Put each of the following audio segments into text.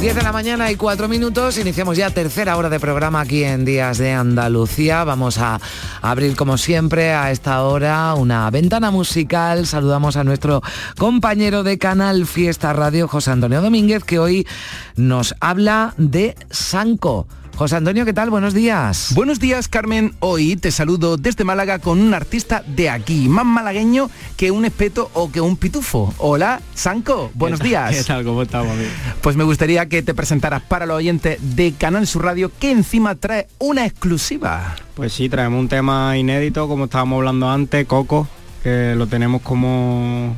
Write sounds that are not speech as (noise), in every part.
10 de la mañana y 4 minutos, iniciamos ya tercera hora de programa aquí en Días de Andalucía. Vamos a abrir como siempre a esta hora una ventana musical. Saludamos a nuestro compañero de Canal Fiesta Radio, José Antonio Domínguez, que hoy nos habla de Sanco. José Antonio, ¿qué tal? Buenos días. Buenos días, Carmen. Hoy te saludo desde Málaga con un artista de aquí, más malagueño que un espeto o que un pitufo. Hola, Sanco. Buenos días. ¿Qué tal? ¿Cómo estamos, amigo? Pues me gustaría que te presentaras para los oyentes de Canal Sur Radio, que encima trae una exclusiva. Pues sí, traemos un tema inédito, como estábamos hablando antes, Coco, que lo tenemos como,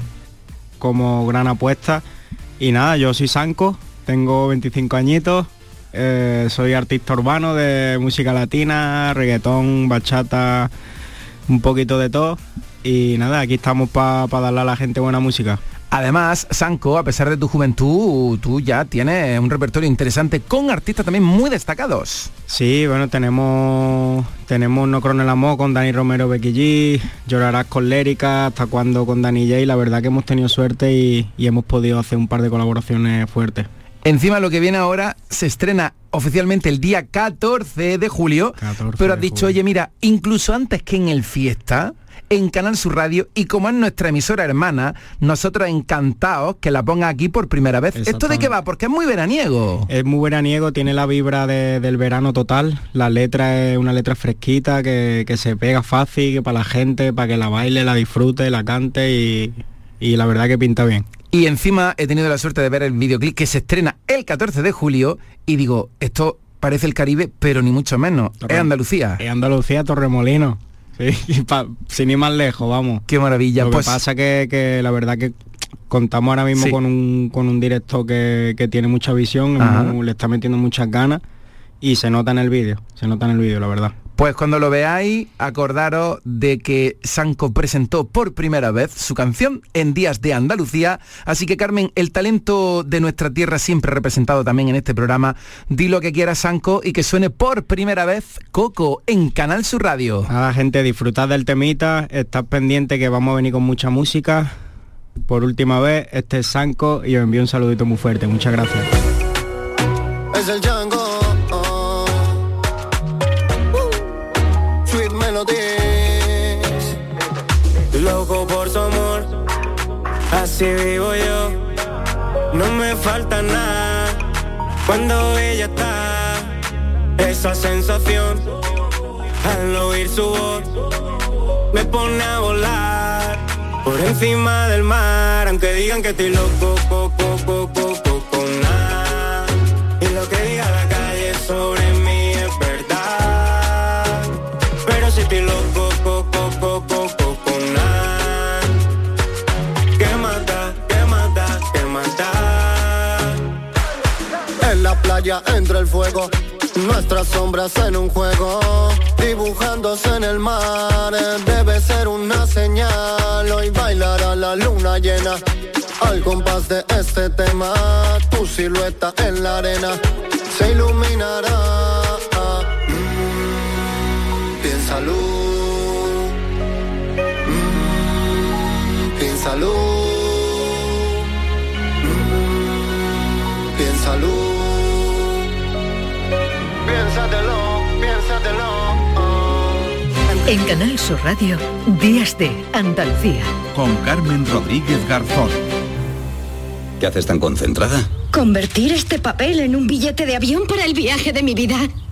como gran apuesta. Y nada, yo soy Sanco, tengo 25 añitos, eh, soy artista urbano de música latina, reggaetón, bachata, un poquito de todo. Y nada, aquí estamos para darle a la gente buena música. Además, Sanco, a pesar de tu juventud, tú ya tienes un repertorio interesante con artistas también muy destacados. Sí, bueno, tenemos tenemos No Cron el Amor con Dani Romero, Becky G, Llorarás con Lérica, Hasta cuando con Dani J. La verdad que hemos tenido suerte y, y hemos podido hacer un par de colaboraciones fuertes. Encima lo que viene ahora se estrena oficialmente el día 14 de julio, 14 pero has dicho, oye, mira, incluso antes que en el fiesta, en Canal Sur Radio, y como es nuestra emisora hermana, nosotros encantados que la ponga aquí por primera vez. ¿Esto de qué va? Porque es muy veraniego. Es muy veraniego, tiene la vibra de- del verano total. La letra es una letra fresquita que, que se pega fácil que para la gente, para que la baile, la disfrute, la cante y, y la verdad que pinta bien. Y encima he tenido la suerte de ver el videoclip que se estrena el 14 de julio y digo, esto parece el Caribe, pero ni mucho menos. Es Andalucía. Es Andalucía, Torremolino. Sí, (laughs) pa- sin ir más lejos, vamos. Qué maravilla. Lo Pues- que pasa que, que la verdad que contamos ahora mismo Sí. con, un, con un directo que, que tiene mucha visión, Ajá. le está metiendo muchas ganas y se nota en el vídeo, se nota en el vídeo, la verdad. Pues cuando lo veáis, acordaros de que Sanco presentó por primera vez su canción en Días de Andalucía. Así que Carmen, el talento de nuestra tierra siempre representado también en este programa. Di lo que quieras, Sanco, y que suene por primera vez Coco en Canal Sur Radio. Nada, gente, disfrutad del temita, estad pendiente que vamos a venir con mucha música. Por última vez, este es Sanco y os envío un saludito muy fuerte. Muchas gracias. es el así vivo yo. No me falta nada cuando ella está. Esa sensación al oír su voz me pone a volar por encima del mar. Aunque digan que estoy loco, coco, coco, coco, nada. Y lo que diga la calle sobre Playa entre el fuego, nuestras sombras en un juego, dibujándose en el mar. eh, Debe ser una señal. Hoy bailará la luna llena. Al compás de este tema, tu silueta en la arena se iluminará. Mm, piénsalo. Mm, piénsalo. Mm, piénsalo. En Canal Sur Radio, Días de Andalucía. Con Carmen Rodríguez Garzón. ¿Qué haces tan concentrada? Convertir este papel en un billete de avión para el viaje de mi vida.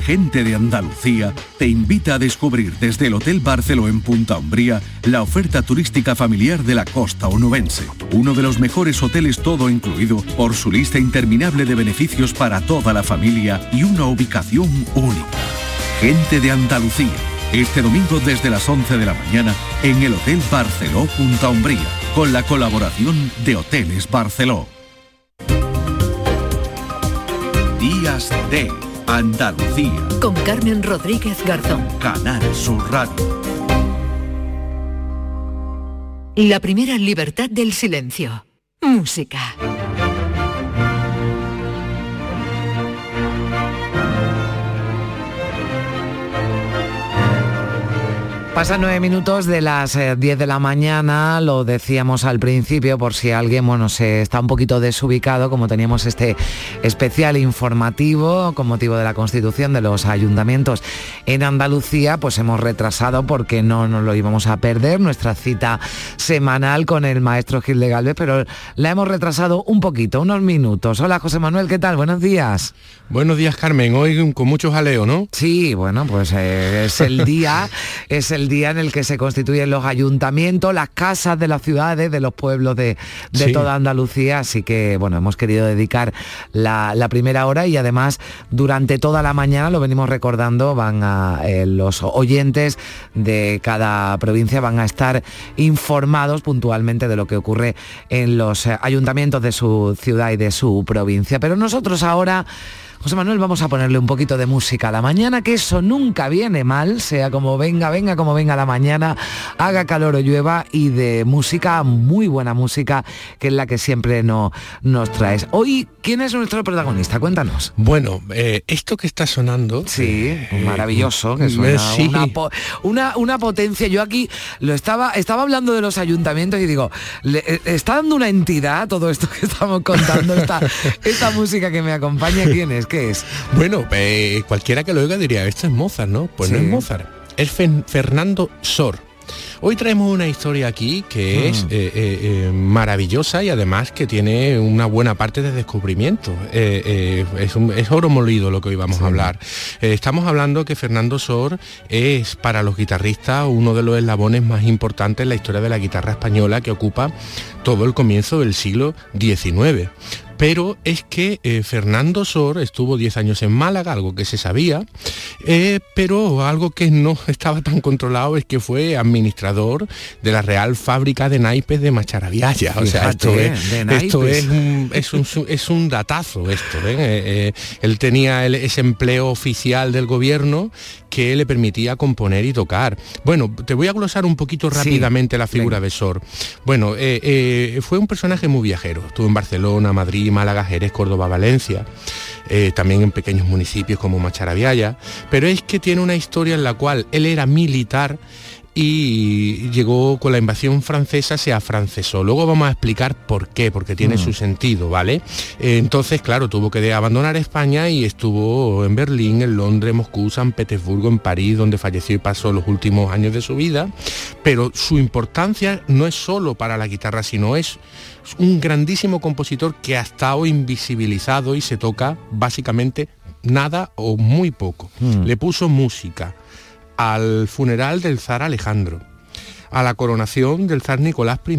Gente de Andalucía te invita a descubrir desde el Hotel Barceló en Punta Umbría la oferta turística familiar de la costa onubense. Uno de los mejores hoteles todo incluido por su lista interminable de beneficios para toda la familia y una ubicación única. Gente de Andalucía. Este domingo desde las 11 de la mañana en el Hotel Barceló Punta Umbría, con la colaboración de Hoteles Barceló. Días de Andalucía. Con Carmen Rodríguez Garzón. Canal Sur Radio. La primera libertad del silencio. Música. Pasan nueve minutos de las 10 eh, de la mañana, lo decíamos al principio por si alguien bueno, se está un poquito desubicado, como teníamos este especial informativo con motivo de la constitución de los ayuntamientos en Andalucía, pues hemos retrasado porque no nos lo íbamos a perder, nuestra cita semanal con el maestro Gil de Galvez, pero la hemos retrasado un poquito, unos minutos. Hola José Manuel, ¿qué tal? Buenos días. Buenos días Carmen, hoy con mucho jaleo, ¿no? Sí, bueno, pues eh, es el día, (laughs) es el día en el que se constituyen los ayuntamientos, las casas de las ciudades, de los pueblos de, toda Andalucía. Así que, bueno, hemos querido dedicar la, primera hora y además durante toda la mañana, lo venimos recordando, van a eh, los oyentes de cada provincia van a estar informados puntualmente de lo que ocurre en los eh, ayuntamientos de su ciudad y de su provincia. Pero nosotros ahora José Manuel, vamos a ponerle un poquito de música a la mañana, que eso nunca viene mal, sea como venga, venga como venga la mañana, haga calor o llueva, y de música, muy buena música, que es la que siempre no, nos traes. Hoy, ¿quién es nuestro protagonista? Cuéntanos. Bueno, eh, esto que está sonando... Sí, eh, maravilloso, que suena una, una, potencia. Yo aquí lo estaba, estaba hablando de los ayuntamientos y digo, le, eh, está dando una entidad todo esto que estamos contando, esta, (laughs) esta música que me acompaña, ¿quién es? ¿Qué es? Bueno, eh, cualquiera que lo oiga diría, esto es Mozart, ¿no? Pues no es Mozart, es Fernando Sor. Hoy traemos una historia aquí que es mm. eh, eh, maravillosa y además que tiene una buena parte de descubrimiento. es, oro molido lo que hoy vamos a hablar. estamos hablando que Fernando Sor es para los guitarristas uno de los eslabones más importantes en la historia de la guitarra española que ocupa todo el comienzo del siglo XIX pero es que eh, Fernando Sor estuvo 10 años en Málaga, algo que se sabía, eh, pero algo que no (laughs) estaba tan controlado es que fue administrador de la Real Fábrica de Naipes de Macharabiaya. O sea, esto, es, esto es, un, es, un, datazo esto. ¿eh? él tenía ese empleo oficial del gobierno que le permitía componer y tocar. Bueno, te voy a glosar un poquito rápidamente la figura de Sor. Bueno, fue un personaje muy viajero. Estuvo en Barcelona, Madrid, Málaga, Jerez, Córdoba, Valencia, eh, también en pequeños municipios como Macharabiaya, pero es que tiene una historia en la cual él era militar y llegó con la invasión francesa, se afrancesó. Luego vamos a explicar por qué, porque tiene mm. su sentido, ¿vale? Eh, entonces, claro, tuvo que abandonar España y estuvo en Berlín, en Londres, Moscú, San Petersburgo, en París, donde falleció y pasó los últimos años de su vida. Pero su importancia no es solo para la guitarra, sino es un grandísimo compositor que ha estado invisibilizado y se toca básicamente nada o muy poco. Mm. Le puso música al funeral del zar Alejandro, a la coronación del zar Nicolás I.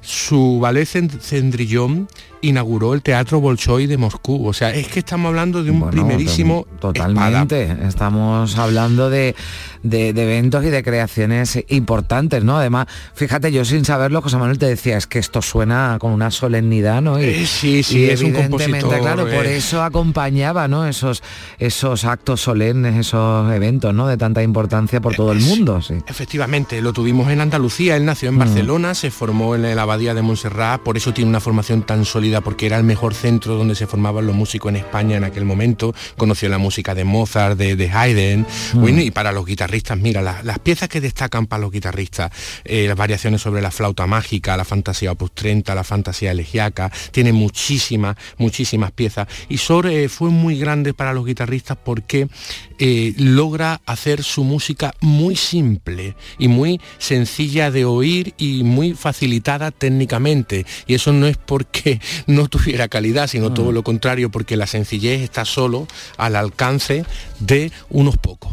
Su ballet Cendrillón inauguró el Teatro Bolshoi de Moscú. O sea, es que estamos hablando de un primerísimo... Totalmente. Estamos hablando de, de, eventos y de creaciones importantes, ¿no? Además, fíjate, yo sin saberlo, José Manuel te decía, es que esto suena con una solemnidad, ¿no? Y, eh, sí, sí, es un compositor. Claro, por eh. eso acompañaba, ¿no? Esos, esos actos solemnes, esos eventos, ¿no? De tanta importancia por todo el mundo, sí. Efectivamente, lo tuvimos en Andalucía, él nació en mm. Barcelona, se formó en la abadía de Montserrat, por eso tiene una formación tan sólida porque era el mejor centro donde se formaban los músicos en España en aquel momento. Conoció la música de Mozart, de, Haydn. Mm. y para los guitarristas, mira, las piezas que destacan para los guitarristas, eh, las variaciones sobre la flauta mágica, la fantasía opus 30, la fantasía elegiaca, tiene muchísimas, muchísimas piezas. Y Sor fue muy grande para los guitarristas porque eh, logra hacer su música muy simple y muy sencilla de oír y muy facilitada técnicamente. Y eso no es porque (laughs) no tuviera calidad, sino todo lo contrario, porque la sencillez está solo al alcance de unos pocos.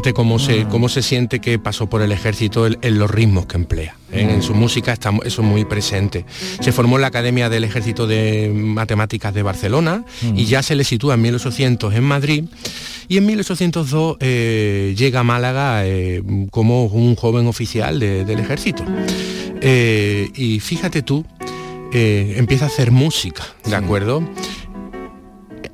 Fíjate cómo se, cómo se siente que pasó por el ejército en, los ritmos que emplea. ¿eh? En, su música está eso muy presente. Se formó en la Academia del Ejército de Matemáticas de Barcelona y ya se le sitúa en 1800 en Madrid. Y en 1802 eh, llega a Málaga eh, como un joven oficial del ejército. y fíjate tú, empieza a hacer música, ¿de acuerdo?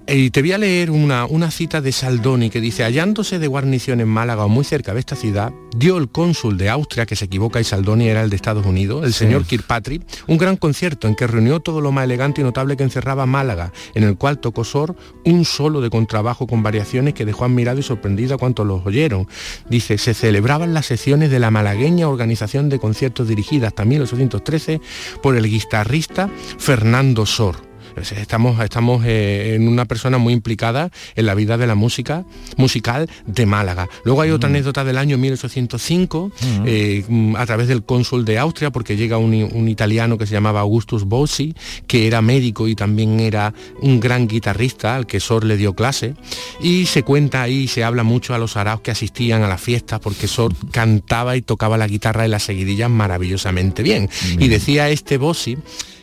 Y te voy a leer una, una, cita de Saldoni que dice, hallándose de guarnición en Málaga o muy cerca de esta ciudad, dio el cónsul de Austria, que se equivoca y Saldoni era el de Estados Unidos, el señor Kirkpatrick, un gran concierto en que reunió todo lo más elegante y notable que encerraba Málaga, en el cual tocó Sor un solo de contrabajo con variaciones que dejó admirado y sorprendido a cuantos los oyeron. Dice, se celebraban las sesiones de la malagueña Organización de Conciertos dirigida hasta 1813 por el guitarrista Fernando Sor Estamos, estamos eh, en una persona muy implicada en la vida de la música musical de Málaga. Luego hay otra mm. anécdota del año 1805, mm. eh, a través del cónsul de Austria, porque llega un, italiano que se llamaba Augustus Bossi, que era médico y también era un gran guitarrista al que Sor le dio clase. Y se cuenta ahí, se habla mucho a los araos que asistían a la fiesta, porque Sor cantaba y tocaba la guitarra y las seguidillas maravillosamente bien. Y decía este Bossi,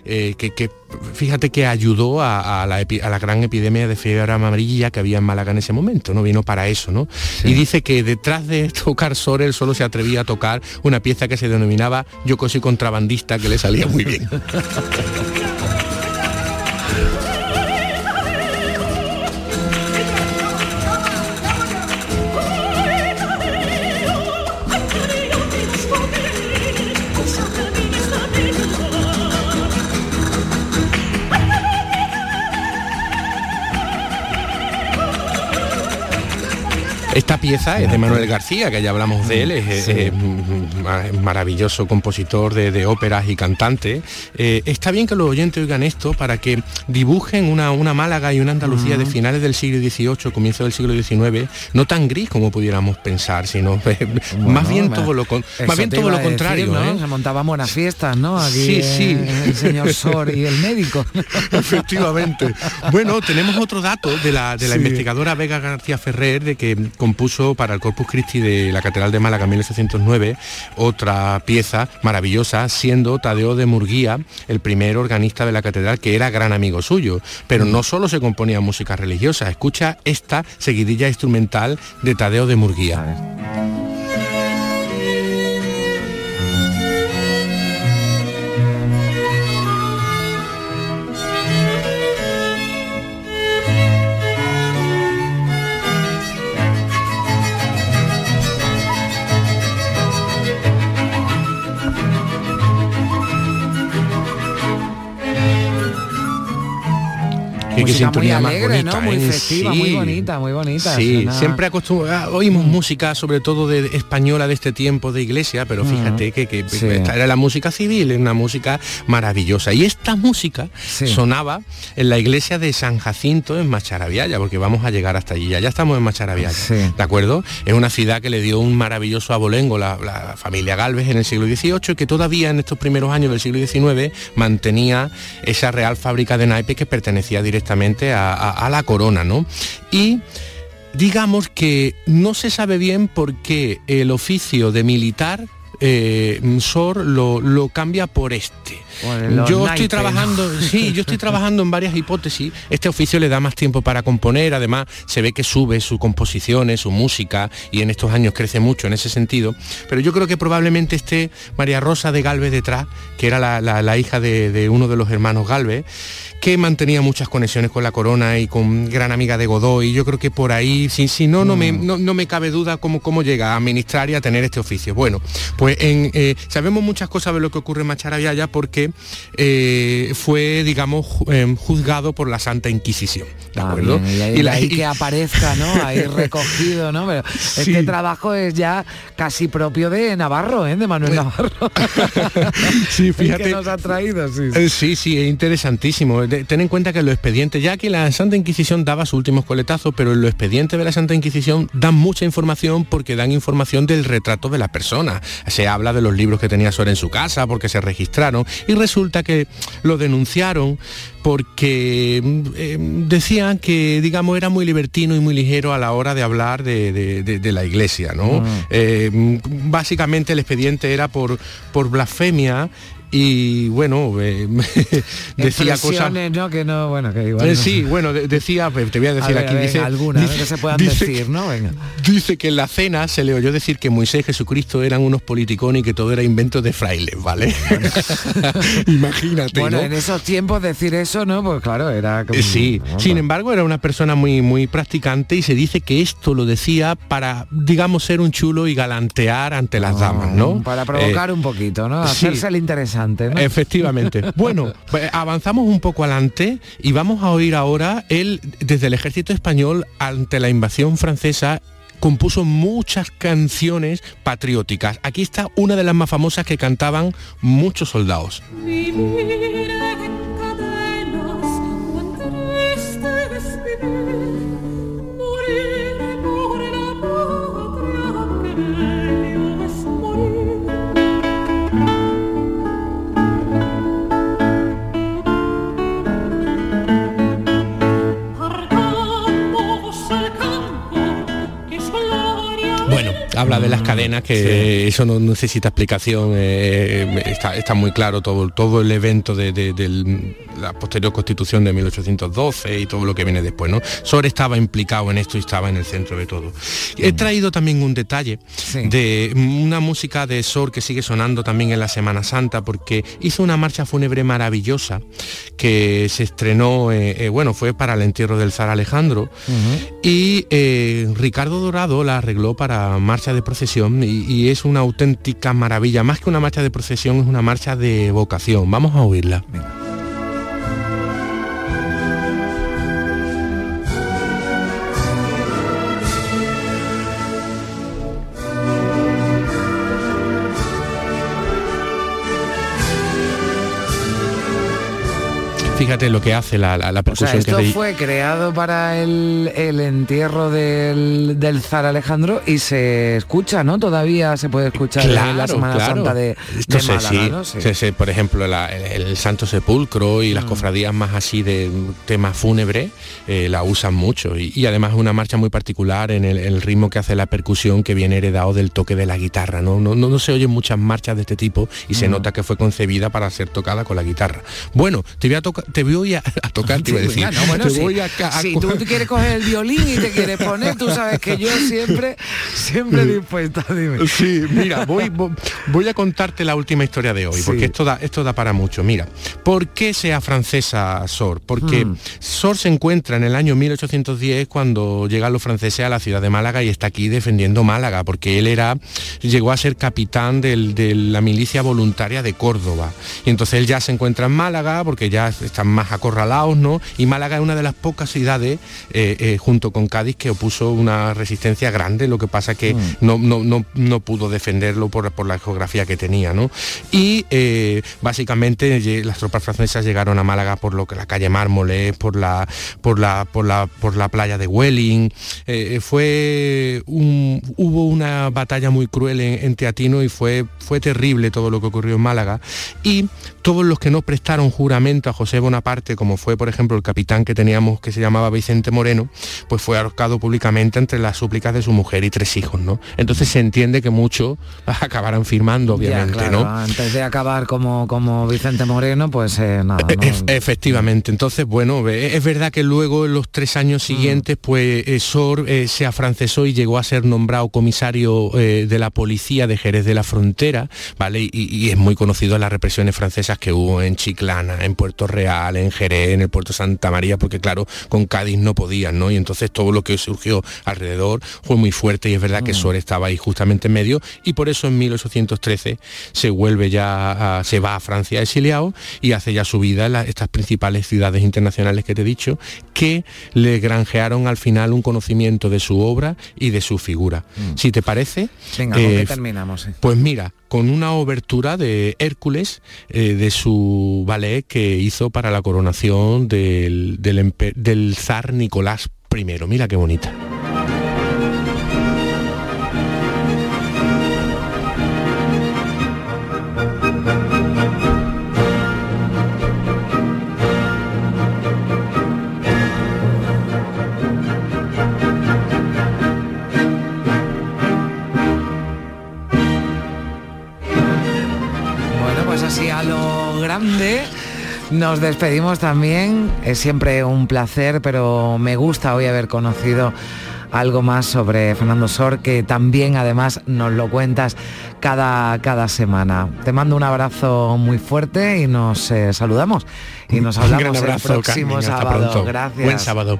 eh, que, fíjate que ayudó a, la gran epidemia de fiebre amarilla que había en Málaga en ese momento, ¿no? Vino para eso, ¿no? Y dice que detrás de tocar Sorel solo se atrevía a tocar una pieza que se denominaba Yo cosí contrabandista, que le salía muy bien. (laughs) Esta pieza es de Manuel García, que ya hablamos de él, es, maravilloso compositor de, óperas y cantante. Eh, está bien que los oyentes oigan esto para que dibujen una, una Málaga y una Andalucía de finales del siglo XVIII, comienzo del siglo XIX, no tan gris como pudiéramos pensar, sino (laughs) más bien todo lo, más bien todo lo contrario. ¿no? ¿eh? Se montaban buenas fiestas, ¿no? sí, sí. El señor (laughs) Sor y el médico. (laughs) Efectivamente. Bueno, tenemos otro dato de la, de la investigadora Vega García Ferrer de que compuso para el Corpus Christi de la Catedral de Málaga en 1809 otra pieza maravillosa, siendo Tadeo de Murguía el primer organista de la catedral que era gran amigo suyo. Pero no solo se componía música religiosa, escucha esta seguidilla instrumental de Tadeo de Murguía. Qué sintonía muy alegre, más bonita, ¿no? Muy ¿eh? festiva, muy bonita, muy bonita. Sí, siempre ah, oímos mm. música, sobre todo de española de este tiempo de iglesia, pero mm. fíjate que, esta era la música civil, es una música maravillosa. Y esta música sonaba en la iglesia de San Jacinto en Macharabiaya, porque vamos a llegar hasta allí. Ya, ya estamos en Macharabiaya, ¿de acuerdo? Es una ciudad que le dio un maravilloso abolengo la, la familia Galvez en el siglo XVIII, que todavía en estos primeros años del siglo XIX mantenía esa real fábrica de naipes que pertenecía directamente a, la corona, ¿no? Y digamos que no se sabe bien por qué el oficio de militar eh, Sor lo, lo, cambia por este. Yo estoy trabajando, sí, yo estoy trabajando en varias hipótesis. Este oficio le da más tiempo para componer, además se ve que sube sus composiciones, su música, y en estos años crece mucho en ese sentido. Pero yo creo que probablemente esté María Rosa de Galvez detrás, que era la, hija de, de, uno de los hermanos Galvez, que mantenía muchas conexiones con la corona y con gran amiga de Godoy. Yo creo que por ahí, si, si no, no, me, mm. no, me cabe duda cómo, cómo llega a administrar y a tener este oficio. Bueno, pues en, eh, sabemos muchas cosas de lo que ocurre en Macharabiaya porque eh, fue, digamos, em, juzgado por la Santa Inquisición. ¿De Ah, acuerdo? bien, y ahí, que aparezca, ¿no? Ahí (laughs) recogido, ¿no? Pero este trabajo es ya casi propio de Navarro, ¿eh? De Manuel Navarro. (laughs) sí, (laughs) fíjate. que nos ha traído, sí. Eh, Sí, sí, es interesantísimo. De- ten en cuenta que los expedientes, ya que la Santa Inquisición daba sus últimos coletazos, pero en los expedientes de la Santa Inquisición dan mucha información porque dan información del retrato de la persona. Se habla de los libros que tenía Suárez en su casa, porque se registraron, y resulta que lo denunciaron porque mm, eh, decían que, digamos, era muy libertino y muy ligero a la hora de hablar de, de- de- de la iglesia, ¿no? Mm. Eh, mm, básicamente el expediente era por, por blasfemia y bueno, eh, (laughs) decía cosas... ¿no? Que no, bueno, que igual. Eh, no. sí, bueno, de- decía, pues, te voy a decir ver, aquí, venga, dice, alguna, dice- que se puedan dice decir, ¿no? Venga. Dice que en la cena se le oyó decir que Moisés y Jesucristo eran unos politicones y que todo era invento de frailes, ¿vale? (laughs) Imagínate, Bueno, ¿no? en esos tiempos decir eso, ¿no? Pues claro, era como... Eh, Sí, sin embargo era una persona muy muy practicante y se dice que esto lo decía para, digamos, ser un chulo y galantear ante las damas, ¿no? Para provocar Eh, un poquito, ¿no? sí. Hacerse el interesante, ¿no? Efectivamente. (laughs) Bueno, pues, avanzamos un poco adelante y vamos a oír ahora él desde el ejército español ante la invasión francesa compuso muchas canciones patrióticas. Aquí está una de las más famosas que cantaban muchos soldados. Vivir habla de las cadenas, que eso no necesita explicación, eh, está, está muy claro todo, todo el evento de, la posterior constitución de 1812 y todo lo que viene después, ¿no? Sor estaba implicado en esto y estaba en el centro de todo. He traído también un detalle de una música de Sor que sigue sonando también en la Semana Santa, porque hizo una marcha fúnebre maravillosa que se estrenó, eh, eh, bueno, fue para el entierro del zar Alejandro, y eh, Ricardo Dorado la arregló para marcha de procesión y, es una auténtica maravilla. Más que una marcha de procesión, es una marcha de vocación. Vamos a oírla. Fíjate lo que hace la, la, la O sea, percusión esto que fue creado para el, el entierro del, del zar Alejandro y se escucha, ¿no? Todavía se puede escuchar en la Semana claro. Santa de, Esto de Málaga, sí, por ejemplo, la- el, el Santo Sepulcro y Mm. las cofradías más así de tema fúnebre eh, la usan mucho y, y además es una marcha muy particular en el, el ritmo que hace la percusión que viene heredado del toque de la guitarra. No, no, no, no se oyen muchas marchas de este tipo y se Mm. nota que fue concebida para ser tocada con la guitarra. Bueno, te voy a, tocar te voy a, a tocar, te iba a decir. Venga, no, bueno, te sí. voy a a si tú quieres coger el violín y te quieres poner, tú sabes que yo siempre, siempre dispuesta, dime. Sí, mira, voy, vo- voy a contarte la última historia de hoy, Sí. porque esto da, esto da para mucho. Mira, ¿por qué sea francesa Sor? Porque Mm. Sor se encuentra en el año 1810 cuando llegan los franceses a la ciudad de Málaga y está aquí defendiendo Málaga, porque él era, llegó a ser capitán del- de la milicia voluntaria de Córdoba. Y entonces él ya se encuentra en Málaga, porque ya están más acorralados, ¿no? Y Málaga es una de las pocas ciudades, eh, eh, junto con Cádiz, que opuso una resistencia grande, lo que pasa que no, no, no, no pudo defenderlo por, por la geografía que tenía, ¿no? Y eh, básicamente las tropas francesas llegaron a Málaga por lo que la calle Mármoles, por la, por la, por la, por la playa de Welling. Fue un- hubo una batalla muy cruel en, en Teatino y fue, fue terrible todo lo que ocurrió en Málaga. Y todos los que no prestaron juramento a José Bonaparte, como fue por ejemplo el capitán que teníamos que se llamaba Vicente Moreno, pues fue ahorcado públicamente entre las súplicas de su mujer y tres hijos, ¿no? Entonces se entiende que muchos acabarán firmando, obviamente, Ya, claro, ¿no? Antes de acabar como, como Vicente Moreno, pues eh, nada, ¿no? Ef- efectivamente, entonces bueno, es verdad que luego en los tres años siguientes pues eh, Sor eh, se afrancesó y llegó a ser nombrado comisario eh, de la policía de Jerez de la Frontera, ¿vale? Y, y es muy conocido las represiones francesas que hubo en Chiclana, en Puerto Real, Real, en Jerez, en el puerto Santa María, porque claro, con Cádiz no podían, ¿no? Y entonces todo lo que surgió alrededor fue muy fuerte y es verdad que Mm. Sor estaba ahí justamente en medio y por eso en 1813 se vuelve ya, a- se va a Francia exiliado y hace ya su vida en la- estas principales ciudades internacionales que te he dicho, que le granjearon al final un conocimiento de su obra y de su figura. Si te parece, Mm. Venga, ¿con eh, qué terminamos? eh? pues mira, con una obertura de Hércules eh, de su ballet que hizo para la coronación del, del, del zar Nicolás I. Mira qué bonita. Nos despedimos también. Es siempre un placer, pero me gusta hoy haber conocido algo más sobre Fernando Sor, que también además nos lo cuentas cada, cada semana. Te mando un abrazo muy fuerte y nos eh, saludamos. Y nos hablamos abrazo, el próximo Carmen, sábado. pronto. Gracias. Buen sábado.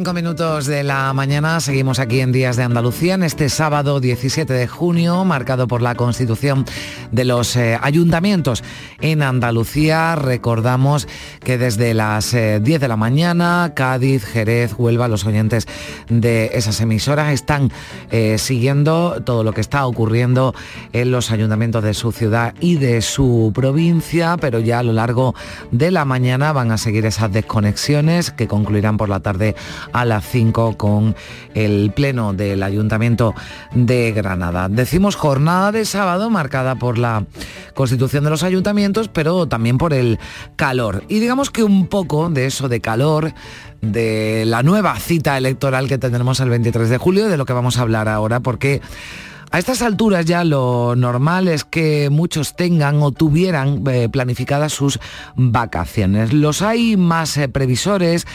10 y 25 minutos de la mañana, seguimos aquí en Días de Andalucía, en este sábado 17 de junio, marcado por la constitución de los eh, ayuntamientos en Andalucía. Recordamos que desde las eh, 10 de la mañana, Cádiz, Jerez, Huelva, los oyentes de esas emisoras están eh, siguiendo todo lo que está ocurriendo en los ayuntamientos de su ciudad y de su provincia, pero ya a lo largo de la mañana van a seguir esas desconexiones que concluirán por la tarde a las 5 con el pleno del Ayuntamiento de Granada. Decimos jornada de sábado marcada por la constitución de los ayuntamientos, pero también por el calor. Y digamos que un poco de eso de calor de la nueva cita electoral que tendremos el 23 de julio, de lo que vamos a hablar ahora, porque a estas alturas ya lo normal es que muchos tengan o tuvieran eh, planificadas sus vacaciones. Los hay más eh, previsores,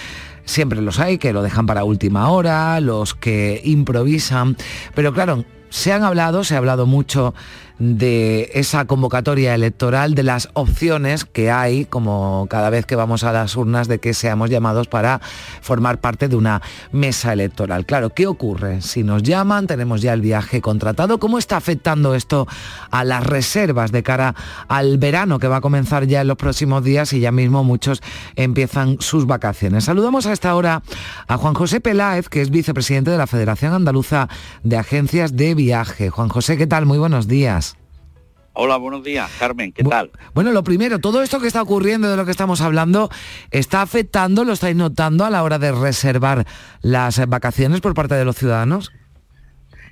siempre los hay que lo dejan para última hora, los que improvisan, pero claro, se han hablado, se ha hablado mucho de esa convocatoria electoral, de las opciones que hay, como cada vez que vamos a las urnas, de que seamos llamados para formar parte de una mesa electoral. Claro, ¿qué ocurre? Si nos llaman, tenemos ya el viaje contratado, ¿cómo está afectando esto a las reservas de cara al verano que va a comenzar ya en los próximos días y ya mismo muchos empiezan sus vacaciones? Saludamos a esta hora a Juan José Peláez, que es vicepresidente de la Federación Andaluza de Agencias de Viaje. Juan José, ¿qué tal? Muy buenos días. Hola, buenos días, Carmen, ¿qué tal? Bueno, lo primero, todo esto que está ocurriendo, de lo que estamos hablando, ¿está afectando, lo estáis notando a la hora de reservar las vacaciones por parte de los ciudadanos?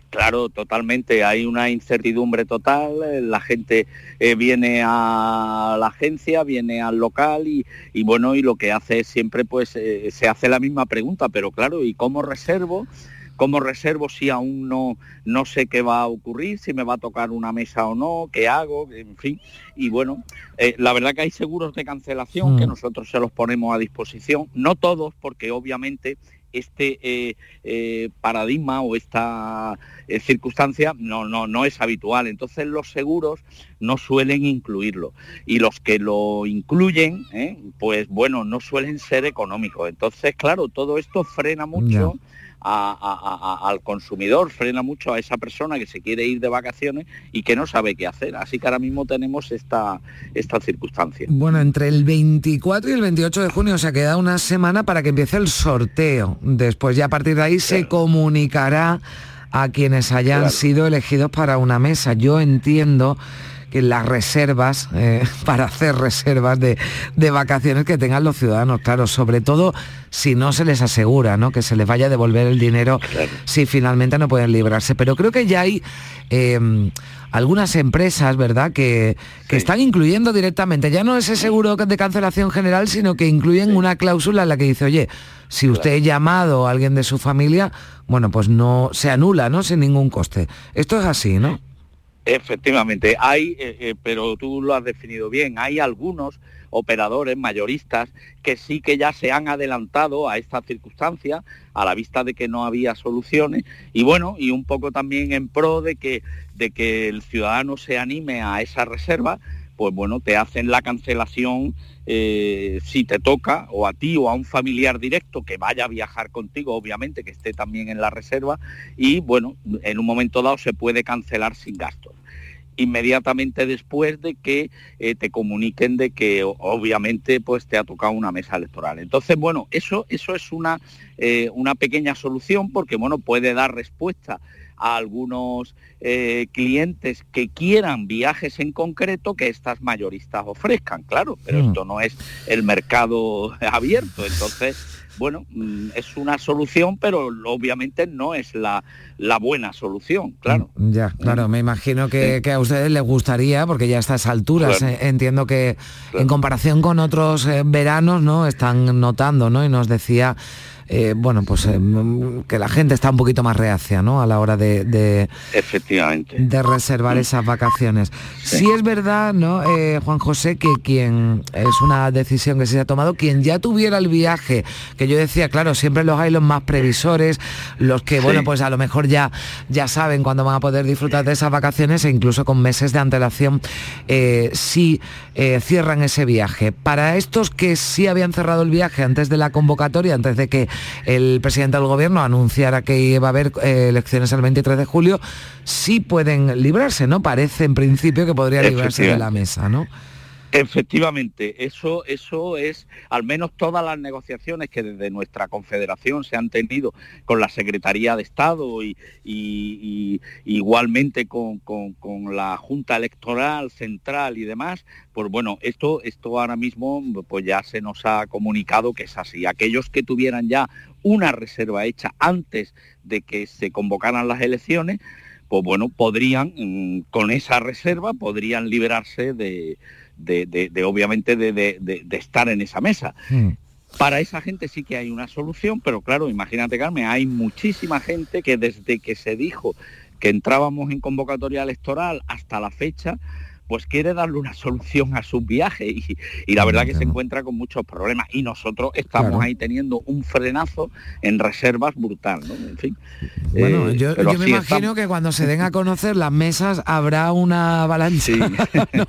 Claro, totalmente. Hay una incertidumbre total. eh, La gente eh, viene a la agencia, viene al local y, y bueno, y lo que hace es siempre, pues, eh, se hace la misma pregunta. Pero claro, ¿y cómo reservo? ¿Cómo reservo si aún no, no sé qué va a ocurrir, si me va a tocar una mesa o no, qué hago, en fin? Y bueno, eh, la verdad que hay seguros de cancelación Mm. que nosotros se los ponemos a disposición, no todos, porque obviamente este eh, eh, paradigma o esta eh, circunstancia no, no, no es habitual. Entonces los seguros no suelen incluirlo. Y los que lo incluyen, pues bueno, no suelen ser económicos. Entonces, claro, todo esto frena mucho a- a- a- al consumidor, frena mucho a esa persona que se quiere ir de vacaciones y que no sabe qué hacer. Así que ahora mismo tenemos esta, esta circunstancia. Bueno, entre el 24 y el 28 de junio, o sea, queda una semana para que empiece el sorteo. Después ya a partir de ahí se comunicará a quienes hayan Claro. sido elegidos para una mesa. Yo entiendo las reservas, eh, (laughs) para hacer reservas de, de vacaciones que tengan los ciudadanos, claro, sobre todo si no se les asegura, ¿no? Que se les vaya a devolver el dinero si finalmente no pueden librarse. Pero creo que ya hay eh, algunas empresas, ¿verdad?, que, que están incluyendo directamente, ya no ese seguro de cancelación general, sino que incluyen una cláusula en la que dice, oye, si usted es llamado a alguien de su familia, bueno, pues no se anula, ¿no? Sin ningún coste. Esto es así, ¿no? Efectivamente, hay, eh, eh, pero tú lo has definido bien, hay algunos operadores mayoristas que sí que ya se han adelantado a esta circunstancia a la vista de que no había soluciones y bueno, y un poco también en pro de que, de que el ciudadano se anime a esa reserva, pues bueno, te hacen la cancelación eh, si te toca o a ti o a un familiar directo que vaya a viajar contigo, obviamente, que esté también en la reserva y bueno, en un momento dado se puede cancelar sin gastos inmediatamente después de que eh, te comuniquen de que obviamente pues te ha tocado una mesa electoral. Entonces, bueno, eso, eso es una, eh, una pequeña solución porque bueno, puede dar respuesta a algunos eh, clientes que quieran viajes en concreto que estas mayoristas ofrezcan, claro, pero Mm. esto no es el mercado (laughs) abierto, entonces bueno, mm, es una solución, pero obviamente no es la, la buena solución, claro. Ya, claro, me imagino que, que a ustedes les gustaría, porque ya a estas alturas Claro. eh, entiendo que en comparación con otros eh, veranos, ¿no? Están notando, ¿no? Y nos decía, eh, bueno, pues eh, que la gente está un poquito más reacia, ¿no? A la hora de, de- Efectivamente. de reservar esas vacaciones. Sí. es verdad, ¿no, eh, Juan José, que quien es una decisión que se ha tomado, quien ya tuviera el viaje, que yo decía, claro, siempre los hay los más previsores, los que, bueno, pues a lo mejor ya, ya saben cuándo van a poder disfrutar de esas vacaciones e incluso con meses de antelación sí eh, cierran ese viaje. Para estos que sí habían cerrado el viaje antes de la convocatoria, antes de que el presidente del gobierno anunciara que iba a haber eh, elecciones el 23 de julio, sí pueden librarse, ¿no? Parece en principio que podría librarse de la mesa, ¿no? Efectivamente, eso, eso es al menos todas las negociaciones que desde nuestra confederación se han tenido con la Secretaría de Estado y, igualmente con, con- con la Junta Electoral Central y demás, pues bueno, esto, esto ahora mismo pues ya se nos ha comunicado que es así. Aquellos que tuvieran ya una reserva hecha antes de que se convocaran las elecciones, pues bueno, podrían, mm, con esa reserva, podrían liberarse de, de, de- de, obviamente de, estar en esa mesa. Para esa gente sí que hay una solución, pero claro, imagínate Carmen, hay muchísima gente que desde que se dijo que entrábamos en convocatoria electoral hasta la fecha, pues quiere darle una solución a sus viajes y, y la verdad que se encuentra con muchos problemas y nosotros estamos Claro. ahí teniendo un frenazo en reservas brutal, ¿no? En fin. Bueno, eh, yo, me imagino estamos. que cuando se den a (laughs) conocer las mesas habrá una avalancha (laughs) ¿no?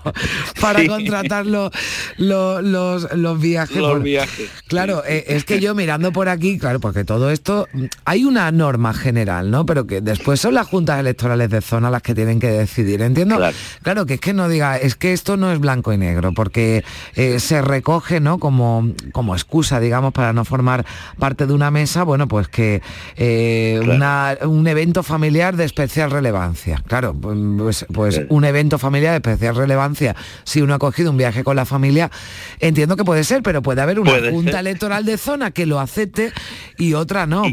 para Sí. contratar lo- lo- los, los viajes. Los viajes. Claro, eh, es que yo mirando por aquí, claro, porque todo esto, mm, hay una norma general, ¿no? Pero que después son las juntas electorales de zona las que tienen que decidir. Entiendo, claro, que es que no diga, es que esto no es blanco y negro, porque eh, se recoge, ¿no? Como, como excusa, digamos, para no formar parte de una mesa, bueno, pues que eh, una- un evento familiar de especial relevancia. Claro, pues, pues un evento familiar de especial relevancia, si uno ha cogido un viaje con la familia, entiendo que puede ser, pero puede haber una Puede junta ser. electoral de zona que lo acepte y otra no.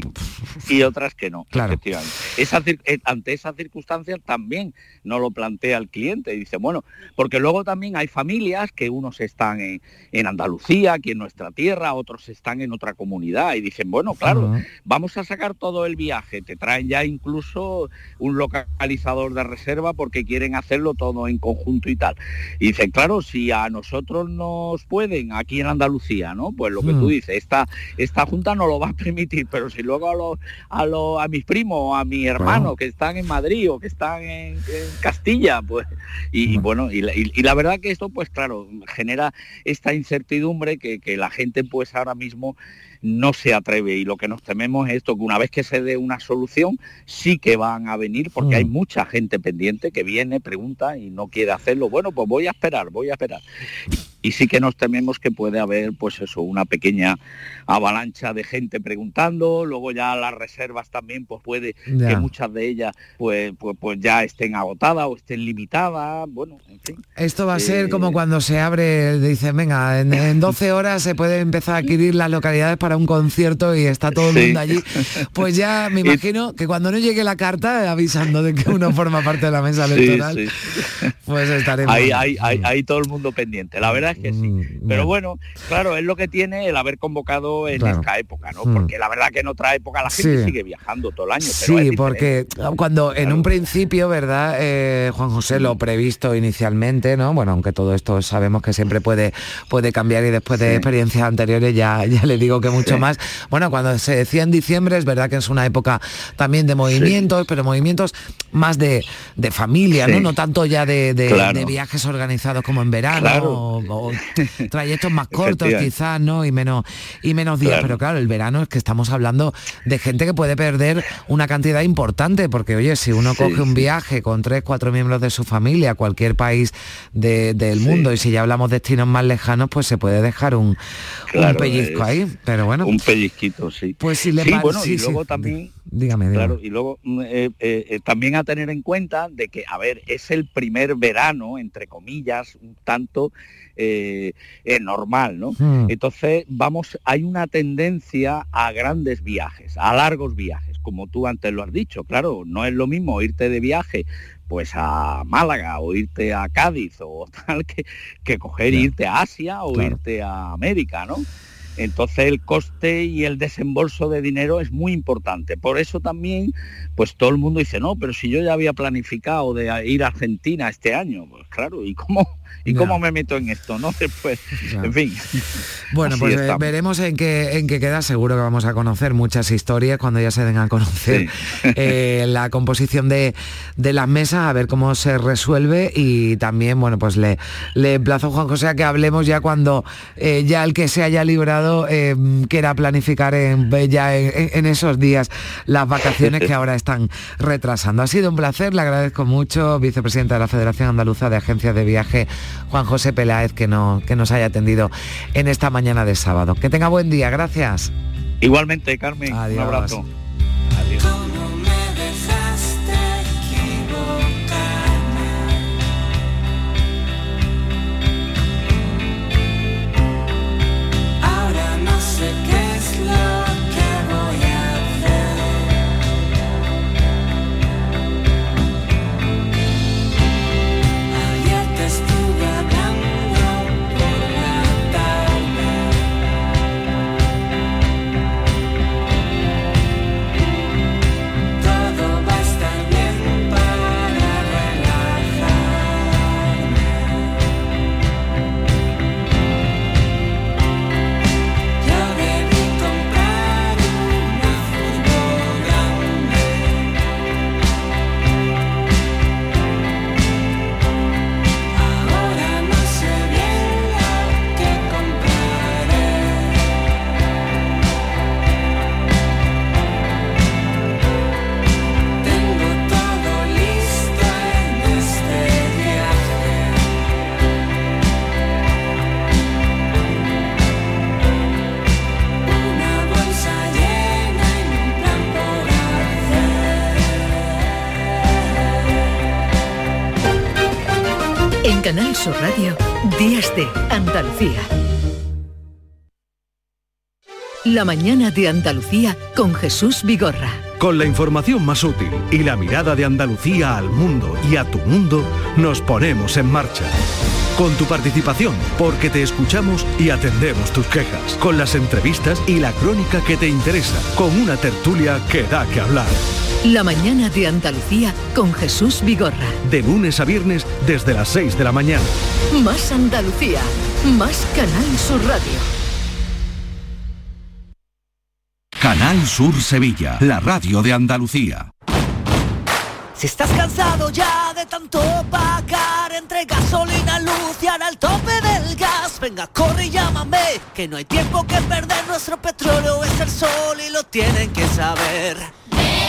y otras que no, Claro. efectivamente. Esa eh, ante esas circunstancias también no lo plantea el cliente. Dice, bueno, porque luego también hay familias que unos están en, en Andalucía, aquí en nuestra tierra, otros están en otra comunidad y dicen, bueno, claro, vamos a sacar todo el viaje. Te traen ya incluso un localizador de reserva porque quieren hacerlo todo en conjunto y tal. Y dicen, claro, si a nosotros nos pueden aquí en Andalucía, ¿no? Pues lo que tú Mm. dices, esta, esta junta no lo va a permitir, pero si luego a los a, los- a mis primos a mis hermanos que están en Madrid o que están en, en Castilla, pues, y, bueno, bueno, y la, y- y la verdad que esto, pues claro, genera esta incertidumbre que, que la gente pues ahora mismo no se atreve y lo que nos tememos es esto, que una vez que se dé una solución, sí que van a venir, porque hay mucha gente pendiente que viene, pregunta y no quiere hacerlo. Bueno, pues voy a esperar, voy a esperar. Y sí que nos tememos que puede haber, pues eso, una pequeña avalancha de gente preguntando, luego ya las reservas también, pues puede Ya. que muchas de ellas pues, pues, pues ya estén agotadas o estén limitadas, bueno, en fin. Esto va a ser Eh, como cuando se abre, dicen, venga, en, en 12 horas se puede empezar a adquirir las localidades para un concierto y está todo el Sí. mundo allí. (laughs) Pues ya me imagino que cuando no llegue la carta avisando de que uno forma parte de la mesa (laughs) Sí, electoral, sí. pues estaremos. Ahí, ahí, ahí, ahí todo el mundo pendiente, la verdad es que sí. Mm, Pero bueno, claro, es lo que tiene el haber convocado en Claro. esta época, ¿no? Mm. Porque la verdad que en otra época la gente Sí. sigue viajando todo el año. pero Sí, porque cuando en un principio, ¿verdad, eh, Juan José, lo previsto inicialmente, ¿no? Bueno, aunque todo esto sabemos que siempre puede, puede cambiar y después de Sí. experiencias anteriores ya, (laughs) ya le digo que mucho Sí. más. Bueno, cuando se decía en diciembre, es verdad que es una época también de movimientos, pero movimientos más de, de familia. ¿no? No tanto ya de, de- Claro. de viajes organizados como en verano Claro. o, (laughs) o trayectos más cortos quizás, ¿no? Y menos, y menos días. Claro. Pero claro, el verano es que estamos hablando de gente que puede perder una cantidad importante, porque oye, si uno Sí, coge un viaje con tres, cuatro miembros de su familia a cualquier país de- del mundo, y si ya hablamos de destinos más lejanos, pues se puede dejar un, un pellizco ahí. Pero bueno, Un pellizquito, sí. pues si le sí, bueno, y luego también... dígame, dígame. Claro, y luego mm, eh, eh, eh, también a tener en cuenta de que, a ver, es el primer verano, entre comillas, un tanto eh, eh, normal, ¿no? Hmm. Entonces, vamos, hay una tendencia a grandes viajes, a largos viajes, como tú antes lo has dicho, claro, no es lo mismo irte de viaje pues a Málaga o irte a Cádiz o (laughs) tal que, que coger e irte a Asia o Claro. irte a América, ¿no? Entonces el coste y el desembolso de dinero es muy importante. Por eso también, pues todo el mundo dice, no, pero si yo ya había planificado de ir a Argentina este año, pues claro, ¿y cómo, y cómo me meto en esto, no? (laughs) Después, Ya. en fin. Bueno, pues eh, estamos. veremos en qué, en qué queda. Seguro que vamos a conocer muchas historias cuando ya se den a conocer eh, (laughs) la composición de, de las mesas, a ver cómo se resuelve y también, bueno, pues le, le emplazo a Juan José a que hablemos ya cuando eh, ya el que se haya librado eh, quiera planificar en, ya en, en esos días las vacaciones que ahora están retrasando. Ha sido un placer, le agradezco mucho, vicepresidenta de la Federación Andaluza de Agencias de Viaje, Juan José Peláez, que, no, que nos haya atendido en esta mañana de sábado. Que tenga buen día, gracias. Igualmente, Carmen, Adiós. un abrazo. Ahora Canal Sur Radio, Días de Andalucía. La mañana de Andalucía con Jesús Vigorra. Con la información más útil y la mirada de Andalucía al mundo y a tu mundo, nos ponemos en marcha. Con tu participación, porque te escuchamos y atendemos tus quejas. Con las entrevistas y la crónica que te interesa. Con una tertulia que da que hablar. La mañana de Andalucía con Jesús Vigorra. De lunes a viernes desde las 6 de la mañana. Más Andalucía, más Canal Sur Radio. Canal Sur Sevilla, la radio de Andalucía. Si estás cansado ya de tanto pagar entre gasolina, luz y ahora el tope del gas, venga, corre y llámame, que no hay tiempo que perder, nuestro petróleo es el sol y lo tienen que saber.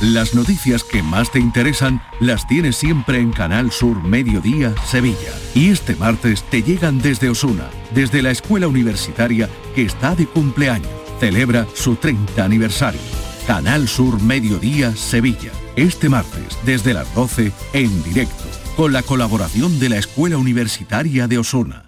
Las noticias que más te interesan las tienes siempre en Canal Sur Mediodía Sevilla. Y este martes te llegan desde Osuna, desde la escuela universitaria que está de cumpleaños. Celebra su 30 aniversario. Canal Sur Mediodía Sevilla. Este martes desde las 12 en directo. Con la colaboración de la Escuela Universitaria de Osuna.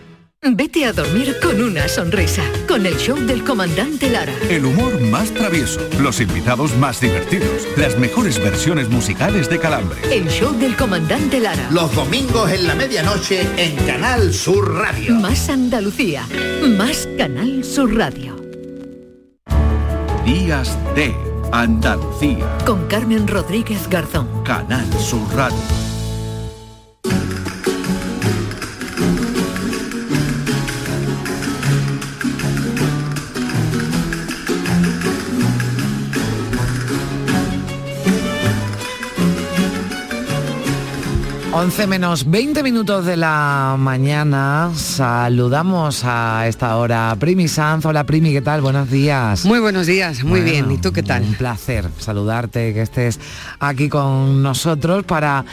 Vete a dormir con una sonrisa, con el show del comandante Lara. El humor más travieso, los invitados más divertidos, las mejores versiones musicales de Calambre. El show del comandante Lara. Los domingos en la medianoche en Canal Sur Radio. Más Andalucía, más Canal Sur Radio. Días de Andalucía. Con Carmen Rodríguez Garzón. Canal Sur Radio. Once menos 20 minutos de la mañana. Saludamos a esta hora Primi Sanz. Hola Primi, ¿qué tal? Buenos días. Muy buenos días, muy bien. ¿Y tú qué tal? Un placer saludarte, que estés aquí con nosotros para,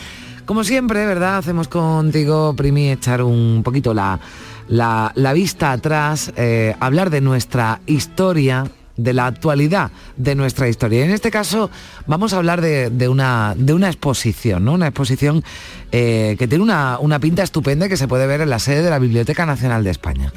como siempre, ¿verdad? Hacemos contigo, Primi, echar un poquito la, la, la vista atrás, eh, hablar de nuestra historia, de la actualidad de nuestra historia. En este caso vamos a hablar de, de una, de una exposición, ¿no? Una exposición eh, que tiene una, una pinta estupenda que se puede ver en la sede de la Biblioteca Nacional de España.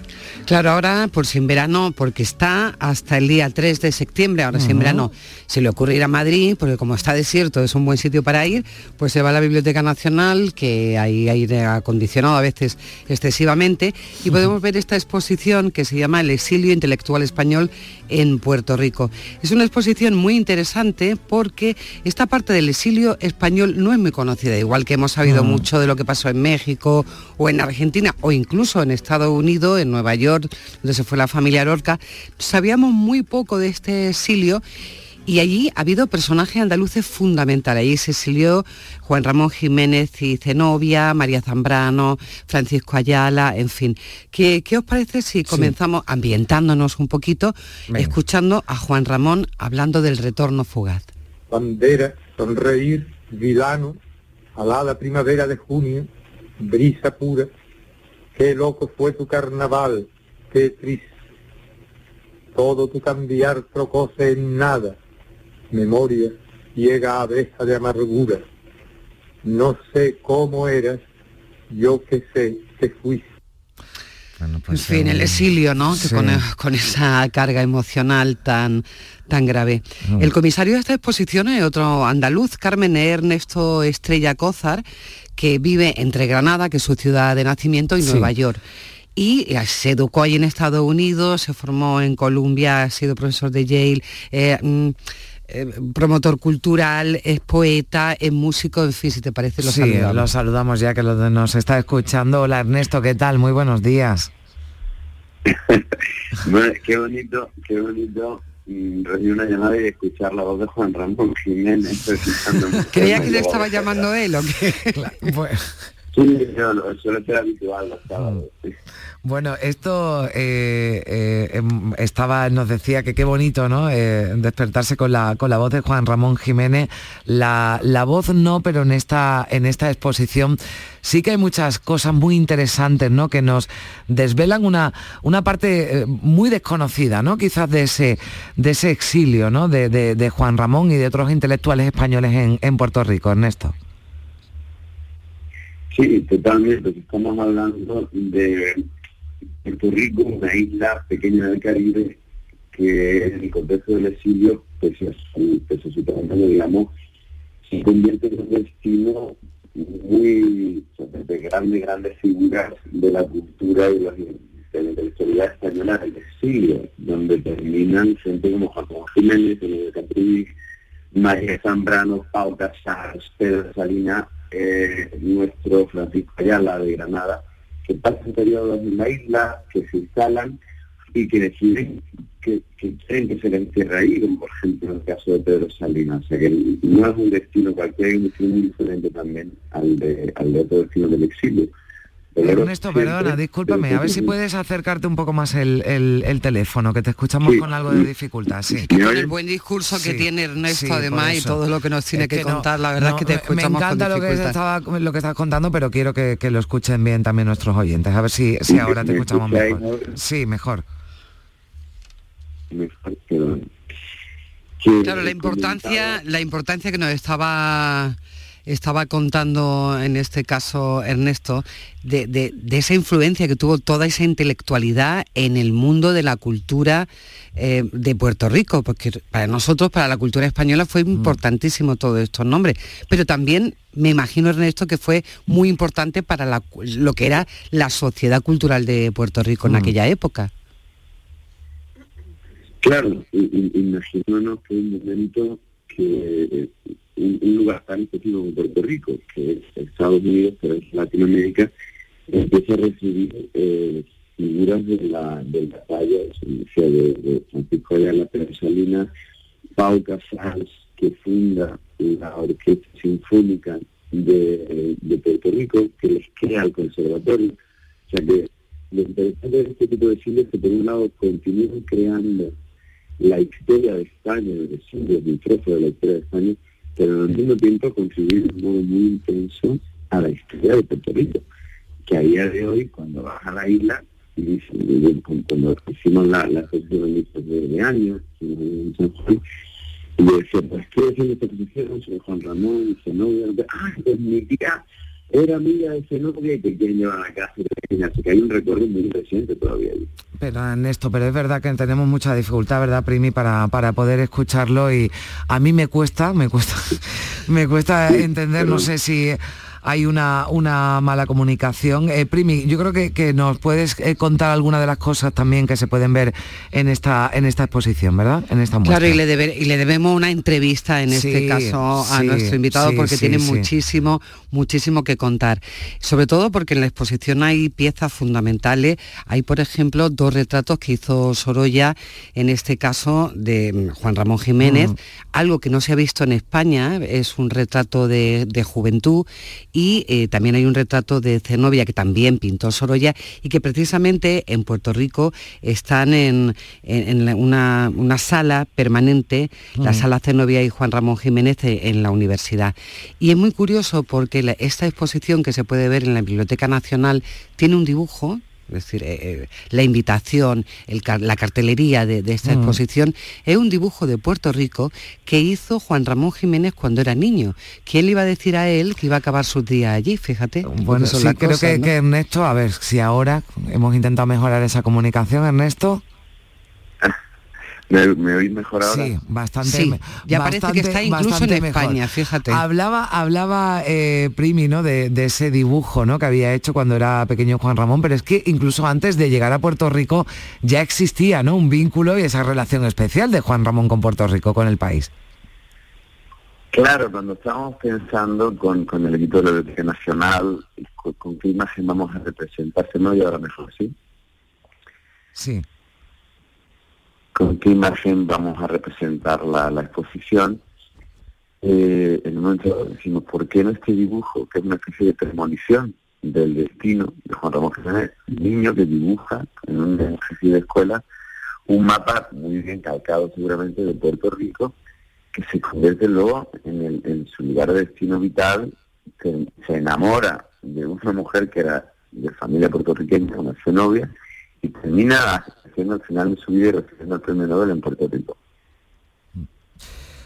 Claro, ahora por si en verano, porque está hasta el día 3 de septiembre, ahora si en verano se le ocurre ir a Madrid, porque como está desierto es un buen sitio para ir, pues se va a la Biblioteca Nacional, que hay aire acondicionado a veces excesivamente, y podemos ver esta exposición que se llama El exilio intelectual español en Puerto Rico. Es una exposición muy interesante porque esta parte del exilio español no es muy conocida, igual que hemos sabido Mm. mucho de lo que pasó en México o en Argentina o incluso en Estados Unidos, en Nueva York, donde se fue la familia Lorca. Sabíamos muy poco de este exilio y allí ha habido personajes andaluces fundamentales. Allí se exilió Juan Ramón Jiménez y Zenobia, María Zambrano, Francisco Ayala, en fin. ¿Qué, qué os parece si comenzamos ambientándonos un poquito, Venga. escuchando a Juan Ramón hablando del retorno fugaz? bandera, sonreír, vilano, alada primavera de junio, brisa pura, qué loco fue tu carnaval, qué triste. Todo tu cambiar trocóse en nada, memoria llega a abeja de amargura. No sé cómo eras, yo que sé que fuiste. en fin, el exilio, ¿no? Que con esa carga emocional tan, tan grave. Mm. El comisario de esta exposición es otro andaluz, Carmen Ernesto Estrella Cózar, que vive entre Granada, que es su ciudad de nacimiento, y Sí. Nueva York. Y eh, se educó allí en Estados Unidos, se formó en Columbia, ha sido profesor de Yale, eh, mm, eh, promotor cultural, es poeta, es músico, en fin, si te parece, lo sí, saludamos. lo saludamos ya que lo nos está escuchando. Hola Ernesto, ¿qué tal? Muy buenos días. (laughs) Bueno, qué bonito, qué bonito recibir una llamada y escuchar la voz de Juan Ramón Jiménez. (laughs) Creía que le estaba llamando él o qué. (laughs) Pues, Sí, no, no, suele ser habitual los sábados. Mm. Bueno, esto eh, eh, em, estaba, nos decía que qué bonito, ¿no? Eh, despertarse con la, con la voz de Juan Ramón Jiménez. La, la voz no, pero en esta, en esta exposición sí que hay muchas cosas muy interesantes, ¿no? Que nos desvelan una, una parte muy desconocida, ¿no? Quizás de ese, de ese exilio, ¿no? De, de- de Juan Ramón y de otros intelectuales españoles en, en Puerto Rico, Ernesto. Sí, totalmente. Estamos hablando de Puerto Rico, una isla pequeña del Caribe que en el contexto del exilio, pese a su, pese a su tamaño, digamos, se convierte en un destino muy de grandes, grandes figuras de la cultura y de la intelectualidad española del exilio, donde terminan gente como Ramón Jiménez, María Zambrano, Pau Casals, Pedro Salinas, eh, nuestro Francisco Ayala de Granada, que pasan periodos en la isla, que se instalan y que deciden que, que quieren que se les entierre ahí, como por ejemplo en el caso de Pedro Salinas. O sea que no es un destino cualquiera, es un destino muy diferente también al de, al de otro destino del exilio. Ernesto, siempre- perdona, discúlpame, a ver si puedes acercarte un poco más el, el- el teléfono, que te escuchamos Sí. con algo de dificultad, sí. Con el buen discurso que Sí, tiene Ernesto sí, además y todo lo que nos tiene Es que, que no, contar, la verdad no, es que te escuchamos Me encanta con lo que, estaba, lo que estás contando, pero quiero que, que lo escuchen bien también nuestros oyentes. A ver si, si Sí, ahora te ¿me escuchamos mejor. Sí, mejor. Claro, la importancia, la importancia que nos estaba estaba contando en este caso Ernesto de, de- de esa influencia que tuvo toda esa intelectualidad en el mundo de la cultura eh, de Puerto Rico, porque para nosotros, para la cultura española, fue importantísimo todos estos nombres, pero también me imagino Ernesto que fue muy importante para la lo que era la sociedad cultural de Puerto Rico en aquella época. Claro, imaginémonos que un momento que eh, un, lugar tan específico como Puerto Rico, que es Estados Unidos, pero es Latinoamérica, empieza a recibir eh, figuras de la, de la talla, o sea, de, de Francisco Ayala, Pedro Salinas, Pau Casals, que funda la Orquesta Sinfónica de, Puerto Rico, que les crea el conservatorio. O sea que lo interesante de este tipo de cine es que por un lado continúan creando la historia de España, de siglos, de de la historia de España, pero al mismo tiempo contribuir de muy intenso a la historia de Puerto que a día de hoy, cuando vas a la isla, y y cu- cuando hicimos la, la de, de años, y decía, pues, ¿qué haciendo esta exposición sobre Juan Ramón, Zenobia? Ah, pues mi tía era amiga de y te quieren llevar a la casa de así que hay un recuerdo muy reciente todavía ahí. Pero Ernesto, pero es verdad que tenemos mucha dificultad, ¿verdad, Primi, para, para poder escucharlo y a mí me cuesta, me cuesta, (laughs) me cuesta entender, no sé si hay una, una mala comunicación. Eh, Primi, yo creo que, que nos puedes eh, contar alguna de las cosas también que se pueden ver en esta, en esta exposición, ¿verdad? En esta muestra. Claro, y le, debe- y le debemos una entrevista en este caso a sí, nuestro invitado sí, porque tiene muchísimo, muchísimo que contar. Sobre todo porque en la exposición hay piezas fundamentales. Hay, por ejemplo, dos retratos que hizo Sorolla, en este caso de mm, Juan Ramón Jiménez, Mm. algo que no se ha visto en España, es un retrato de, de juventud y eh, también hay un retrato de Zenobia que también pintó Sorolla y que precisamente en Puerto Rico están en, en- una, una sala permanente, la sala Zenobia y Juan Ramón Jiménez eh, en la universidad. Y es muy curioso porque la- esta exposición que se puede ver en la Biblioteca Nacional tiene un dibujo es decir, eh, eh, la invitación, el la cartelería de, de esta Mm. exposición es un dibujo de Puerto Rico que hizo Juan Ramón Jiménez cuando era niño. ¿Quién le iba a decir a él que iba a acabar sus días allí? Fíjate. Bueno, sí, creo cosas, que, ¿no? que Ernesto, a ver si ahora hemos intentado mejorar esa comunicación, Ernesto. ¿Me, me oís mejor ahora? Sí, bastante. Sí, ya parece que está incluso en mejor. España, fíjate. Hablaba, hablaba eh, Primi, ¿no? De, de ese dibujo, ¿no? Que había hecho cuando era pequeño Juan Ramón, pero es que incluso antes de llegar a Puerto Rico ya existía, ¿no? Un vínculo y esa relación especial de Juan Ramón con Puerto Rico, con el país. Claro, cuando estábamos pensando con, con el equipo de la Biblioteca Nacional, con, con qué imagen vamos a representarse, ¿no? Y ahora mejor, ¿sí? Sí. Con qué imagen vamos a representar la, la exposición. Eh, en un momento decimos, ¿por qué no este dibujo, que es una especie de premonición del destino de Juan Ramón Jiménez, niño que dibuja en un ejercicio de escuela un mapa muy bien calcado seguramente de Puerto Rico, que se convierte luego en, el- en su lugar de destino vital, que se enamora de una mujer que era de familia puertorriqueña, una su novia, y termina haciendo al final de su vida y recibiendo el premio Nobel en Puerto Rico.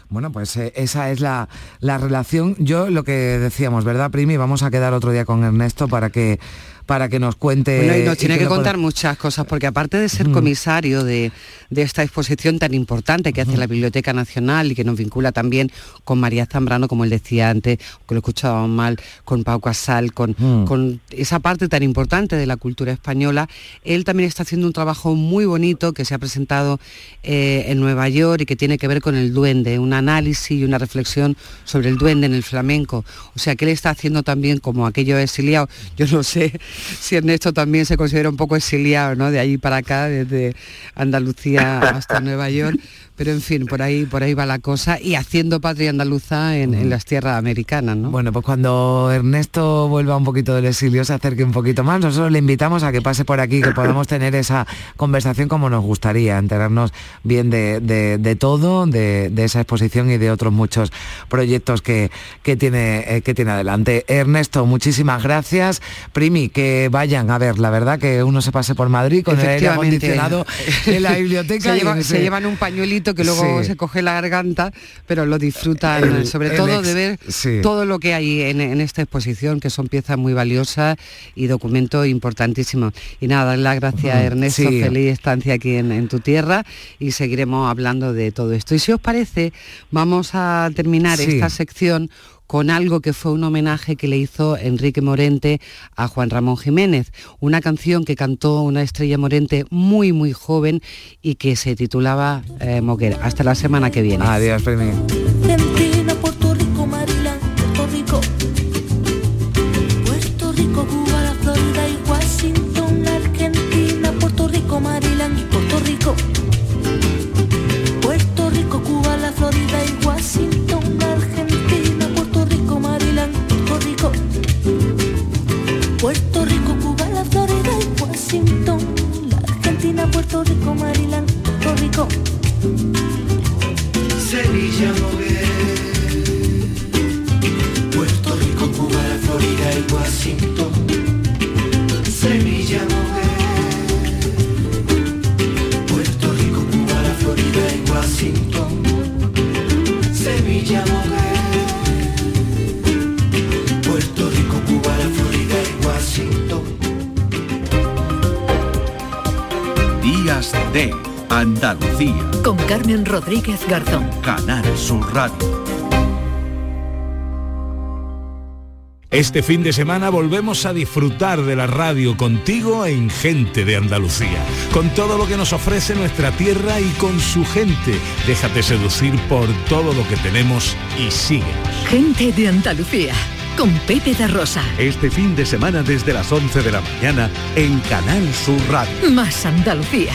Bueno, pues eh, esa es la, la relación. Yo lo que decíamos, ¿verdad, Primi? Vamos a quedar otro día con Ernesto para que para que nos cuente. Bueno, y nos y tiene que, contar muchas cosas, porque aparte de ser comisario de, de esta exposición tan importante que hace la Biblioteca Nacional y que nos vincula también con María Zambrano, como él decía antes, que lo escuchábamos mal, con Pau Casal, con, con esa parte tan importante de la cultura española, él también está haciendo un trabajo muy bonito que se ha presentado eh, en Nueva York y que tiene que ver con el duende, un análisis y una reflexión sobre el duende en el flamenco. O sea, que él está haciendo también como aquello exiliado. Yo no sé si Ernesto también se considera un poco exiliado, ¿no? De allí para acá, desde Andalucía hasta Nueva York. Pero en fin, por ahí, por ahí va la cosa y haciendo patria andaluza en, en las tierras americanas, ¿no? Bueno, pues cuando Ernesto vuelva un poquito del exilio, se acerque un poquito más, nosotros le invitamos a que pase por aquí, que podamos tener esa conversación como nos gustaría, enterarnos bien de, de- de todo, de, de esa exposición y de otros muchos proyectos que, que tiene, eh, que tiene adelante. Ernesto, muchísimas gracias. Primi, que vayan a ver, la verdad que uno se pase por Madrid con el aire acondicionado en la (laughs) biblioteca. se, lleva- se llevan un pañuelito que luego Sí. se coge la garganta, pero lo disfrutan, El- sobre el todo ex- de ver sí. todo lo que hay en, en esta exposición, que son piezas muy valiosas y documentos importantísimos. Y nada, darle las gracias Ujú, Ernesto, sí. feliz estancia aquí en, en tu tierra y seguiremos hablando de todo esto. Y si os parece, vamos a terminar esta sección con algo que fue un homenaje que le hizo Enrique Morente a Juan Ramón Jiménez, una canción que cantó una estrella Morente muy muy joven y que se titulaba eh. Hasta la semana que viene. Adiós, Primi. Andalucía. Con Carmen Rodríguez Garzón. Canal Sur Radio. Este fin de semana volvemos a disfrutar de la radio contigo en Gente de Andalucía, con todo lo que nos ofrece nuestra tierra y con su gente. Déjate seducir por todo lo que tenemos y síguenos. Gente de Andalucía. Con Pepe da Rosa. Este fin de semana desde las 11 de la mañana en Canal Sur Radio. Más Andalucía.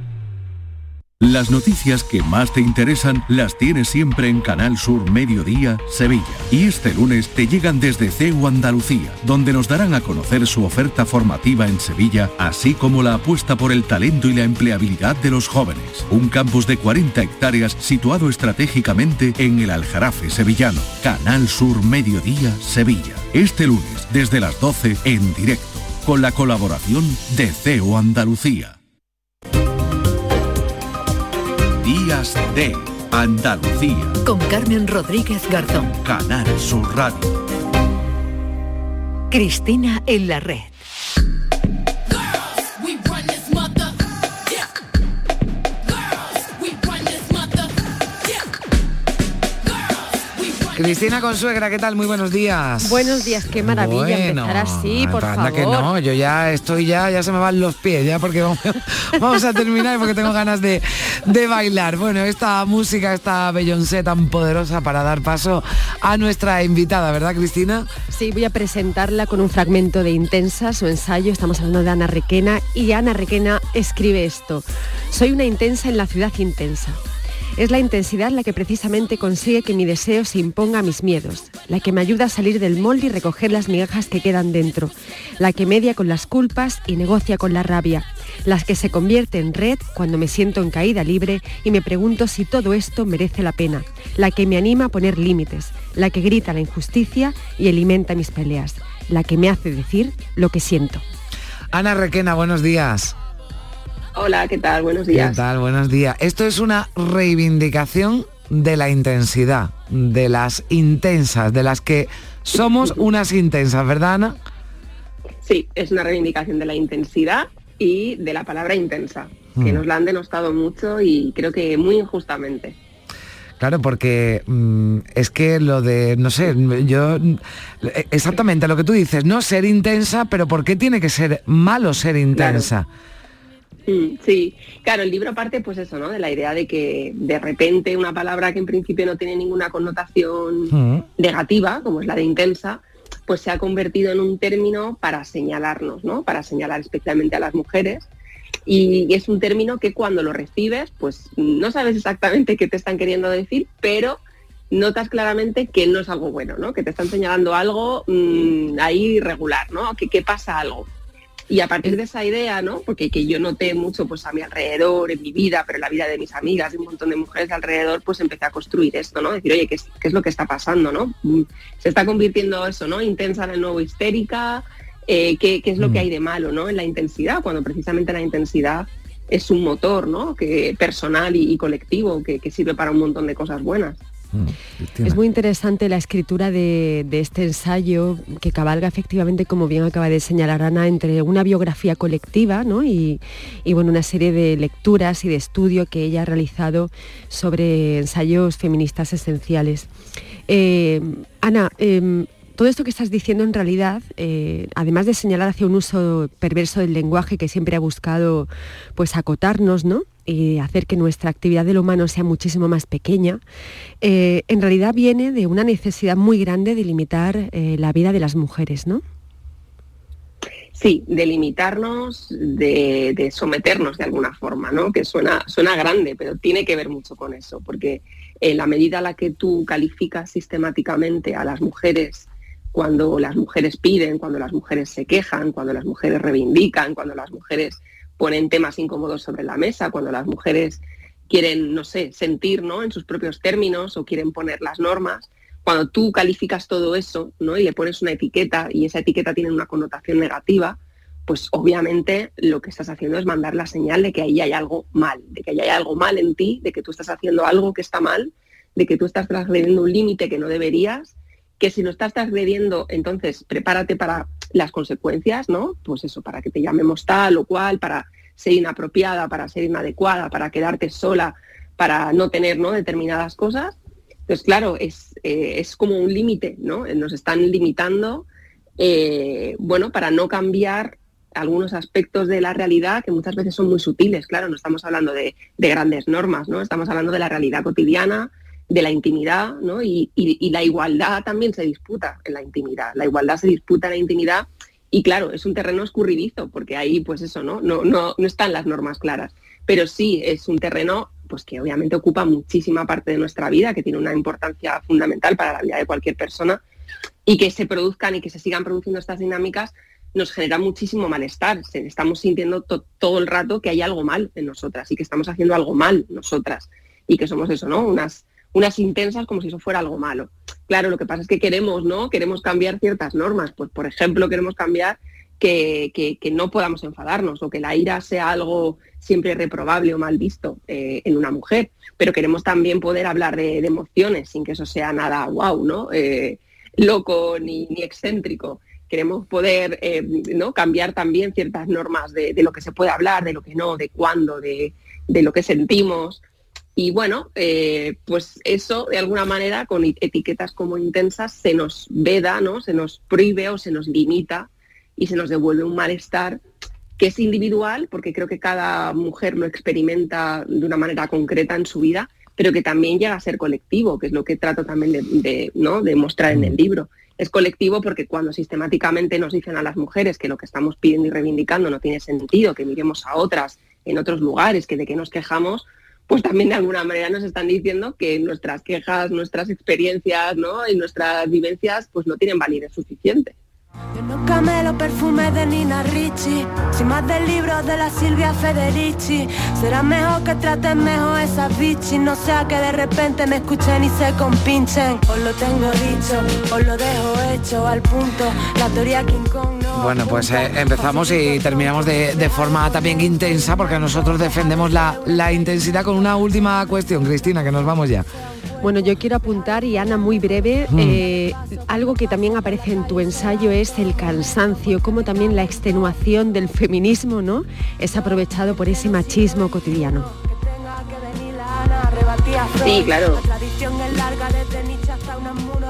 Las noticias que más te interesan las tienes siempre en Canal Sur Mediodía, Sevilla. Y este lunes te llegan desde CEU Andalucía, donde nos darán a conocer su oferta formativa en Sevilla, así como la apuesta por el talento y la empleabilidad de los jóvenes. Un campus de 40 hectáreas situado estratégicamente en el Aljarafe sevillano. Canal Sur Mediodía, Sevilla. Este lunes, desde las 12, en directo, con la colaboración de CEU Andalucía. Días de Andalucía. Con Carmen Rodríguez Garzón. Canal Sur Radio. Cristina en la red. Cristina Consuegra, ¿qué tal? Muy buenos días. Buenos días, qué maravilla Bueno, empezar así, por anda favor. que no, yo ya estoy ya, ya se me van los pies, ya porque vamos, (laughs) vamos a terminar porque tengo ganas de, de bailar. Bueno, esta música, esta Beyoncé tan poderosa para dar paso a nuestra invitada, ¿verdad, Cristina? Sí, voy a presentarla con un fragmento de Intensa, su ensayo. Estamos hablando de Ana Requena y Ana Requena escribe esto. Soy una intensa en la ciudad intensa. Es la intensidad la que precisamente consigue que mi deseo se imponga a mis miedos, la que me ayuda a salir del molde y recoger las migajas que quedan dentro, la que media con las culpas y negocia con la rabia, las que se convierte en red cuando me siento en caída libre y me pregunto si todo esto merece la pena, la que me anima a poner límites, la que grita la injusticia y alimenta mis peleas, la que me hace decir lo que siento. Ana Requena, buenos días. Hola, ¿qué tal? Buenos días. ¿Qué tal? Buenos días. Esto es una reivindicación de la intensidad, de las intensas, de las que somos (laughs) unas intensas, ¿verdad, Ana? Sí, es una reivindicación de la intensidad y de la palabra intensa, que Mm. nos la han denostado mucho y creo que muy injustamente. Claro, porque mm, es que lo de, no sé, yo, mm, exactamente lo que tú dices, no ser intensa, pero ¿por qué tiene que ser malo ser intensa? Sí, claro, el libro parte pues eso, ¿no? De la idea de que de repente una palabra que en principio no tiene ninguna connotación Mm. negativa, como es la de intensa, pues se ha convertido en un término para señalarnos, ¿no? Para señalar especialmente a las mujeres. Y es un término que cuando lo recibes, pues no sabes exactamente qué te están queriendo decir, pero notas claramente que no es algo bueno, ¿no? Que te están señalando algo mm, ahí irregular, ¿no? Que, que pasa algo. Y a partir de esa idea, ¿no? Porque que yo noté mucho pues a mi alrededor, en mi vida, pero en la vida de mis amigas, de un montón de mujeres alrededor, pues empecé a construir esto, ¿no? Decir, oye, ¿qué es, qué es lo que está pasando, no? Mm, Se está convirtiendo eso, ¿no? Intensa en el nuevo histérica, eh, ¿qué, qué es lo que hay de malo, ¿no? En la intensidad, cuando precisamente la intensidad es un motor, ¿no? Que personal y, y colectivo que, que sirve para un montón de cosas buenas. Es muy interesante la escritura de, este ensayo que cabalga efectivamente, como bien acaba de señalar Ana, entre una biografía colectiva ¿no? y, bueno, una serie de lecturas y de estudio que ella ha realizado sobre ensayos feministas esenciales. Eh, Ana, eh, todo esto que estás diciendo en realidad, eh, además de señalar hacia un uso perverso del lenguaje que siempre ha buscado pues acotarnos, ¿no? Y hacer que nuestra actividad del humano sea muchísimo más pequeña, eh, en realidad viene de una necesidad muy grande de limitar eh, la vida de las mujeres, ¿no? Sí, de limitarnos, de, someternos de alguna forma, ¿no? Que suena, suena grande, pero tiene que ver mucho con eso, porque en la medida en la que tú calificas sistemáticamente a las mujeres cuando las mujeres piden, cuando las mujeres se quejan, cuando las mujeres reivindican, cuando las mujeres ponen temas incómodos sobre la mesa, cuando las mujeres quieren, no sé, sentir ¿no? en sus propios términos o quieren poner las normas, cuando tú calificas todo eso ¿no? y le pones una etiqueta y esa etiqueta tiene una connotación negativa, pues obviamente lo que estás haciendo es mandar la señal de que ahí hay algo mal, de que ahí hay algo mal en ti, de que tú estás haciendo algo que está mal, de que tú estás transgrediendo un límite que no deberías, que si lo estás transgrediendo, entonces prepárate para las consecuencias, ¿no? Pues eso, para que te llamemos tal o cual, para ser inapropiada, para ser inadecuada, para quedarte sola, para no tener ¿no? determinadas cosas. Entonces, claro, es, eh, es como un límite, ¿no? Nos están limitando, eh, bueno, para no cambiar algunos aspectos de la realidad que muchas veces son muy sutiles, claro, no estamos hablando de, de grandes normas, ¿no? Estamos hablando de la realidad cotidiana, de la intimidad, ¿no? Y, y, la igualdad también se disputa en la intimidad. La igualdad se disputa en la intimidad y claro, es un terreno escurridizo, porque ahí, pues eso, ¿no? No, no, no están las normas claras. Pero sí es un terreno pues que obviamente ocupa muchísima parte de nuestra vida, que tiene una importancia fundamental para la vida de cualquier persona, y que se produzcan y que se sigan produciendo estas dinámicas nos genera muchísimo malestar. Estamos sintiendo to todo el rato que hay algo mal en nosotras y que estamos haciendo algo mal nosotras y que somos eso, ¿no? Unas unas intensas como si eso fuera algo malo. Claro, lo que pasa es que queremos, ¿no? Queremos cambiar ciertas normas. Pues, por ejemplo, queremos cambiar que, que, que no podamos enfadarnos o que la ira sea algo siempre reprobable o mal visto eh, en una mujer. Pero queremos también poder hablar de, emociones sin que eso sea nada wow, ¿no? Eh, loco ni, ni excéntrico queremos poder eh, ¿no? cambiar también ciertas normas de, de lo que se puede hablar, de lo que no, de cuándo, de, de lo que sentimos. Y bueno, eh, pues eso de alguna manera con etiquetas como intensas se nos veda, ¿no? Se nos prohíbe o se nos limita y se nos devuelve un malestar que es individual, porque creo que cada mujer lo experimenta de una manera concreta en su vida, pero que también llega a ser colectivo, que es lo que trato también de, de, ¿no? de mostrar en el libro. Es colectivo porque cuando sistemáticamente nos dicen a las mujeres que lo que estamos pidiendo y reivindicando no tiene sentido, que miremos a otras en otros lugares, que de qué nos quejamos, pues también de alguna manera nos están diciendo que nuestras quejas, nuestras experiencias ¿no? y nuestras vivencias pues no tienen validez suficiente. Yo no camelo perfume de Nina Ricci, sin más del libro de la Silvia Federici. Será mejor que traten mejor esas bichis, no sea que de repente me escuchen y se compinchen. Os lo tengo dicho, os lo dejo hecho al punto. La teoría King Kong no. Bueno, pues eh, empezamos y terminamos de, de forma también intensa porque nosotros defendemos la, la intensidad con una última cuestión, Cristina, que nos vamos ya. Bueno, yo quiero apuntar, y Ana, muy breve, Mm. eh, algo que también aparece en tu ensayo es el cansancio, como también la extenuación del feminismo, ¿no? Es aprovechado por ese machismo cotidiano. Sí, claro.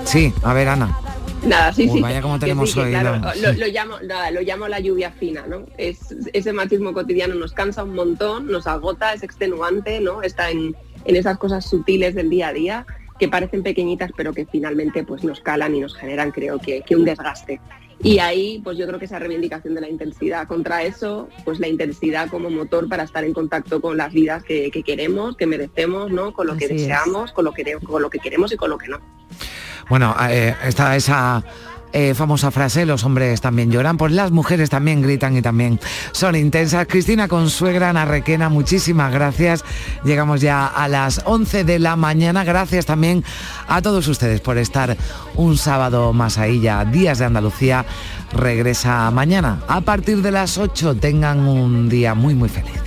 Sí, a ver, Ana. Nada, sí, Uy, sí. vaya como tenemos sí, hoy, lo, lo llamo, nada, lo llamo la lluvia fina, ¿no? Es, ese machismo cotidiano nos cansa un montón, nos agota, es extenuante, ¿no? Está en, en esas cosas sutiles del día a día que parecen pequeñitas pero que finalmente pues nos calan y nos generan creo que, que un desgaste. Y ahí pues yo creo que esa reivindicación de la intensidad contra eso, pues la intensidad como motor para estar en contacto con las vidas que, que queremos, que merecemos, ¿no? Con lo que es. deseamos, con lo que, con lo que queremos y con lo que no. Bueno, eh, está esa eh, famosa frase, los hombres también lloran, pues las mujeres también gritan y también son intensas. Cristina Consuegra, Ana Requena, muchísimas gracias. Llegamos ya a las 11 de la mañana. Gracias también a todos ustedes por estar un sábado más ahí ya. Días de Andalucía regresa mañana. A partir de las 8 tengan un día muy, muy feliz.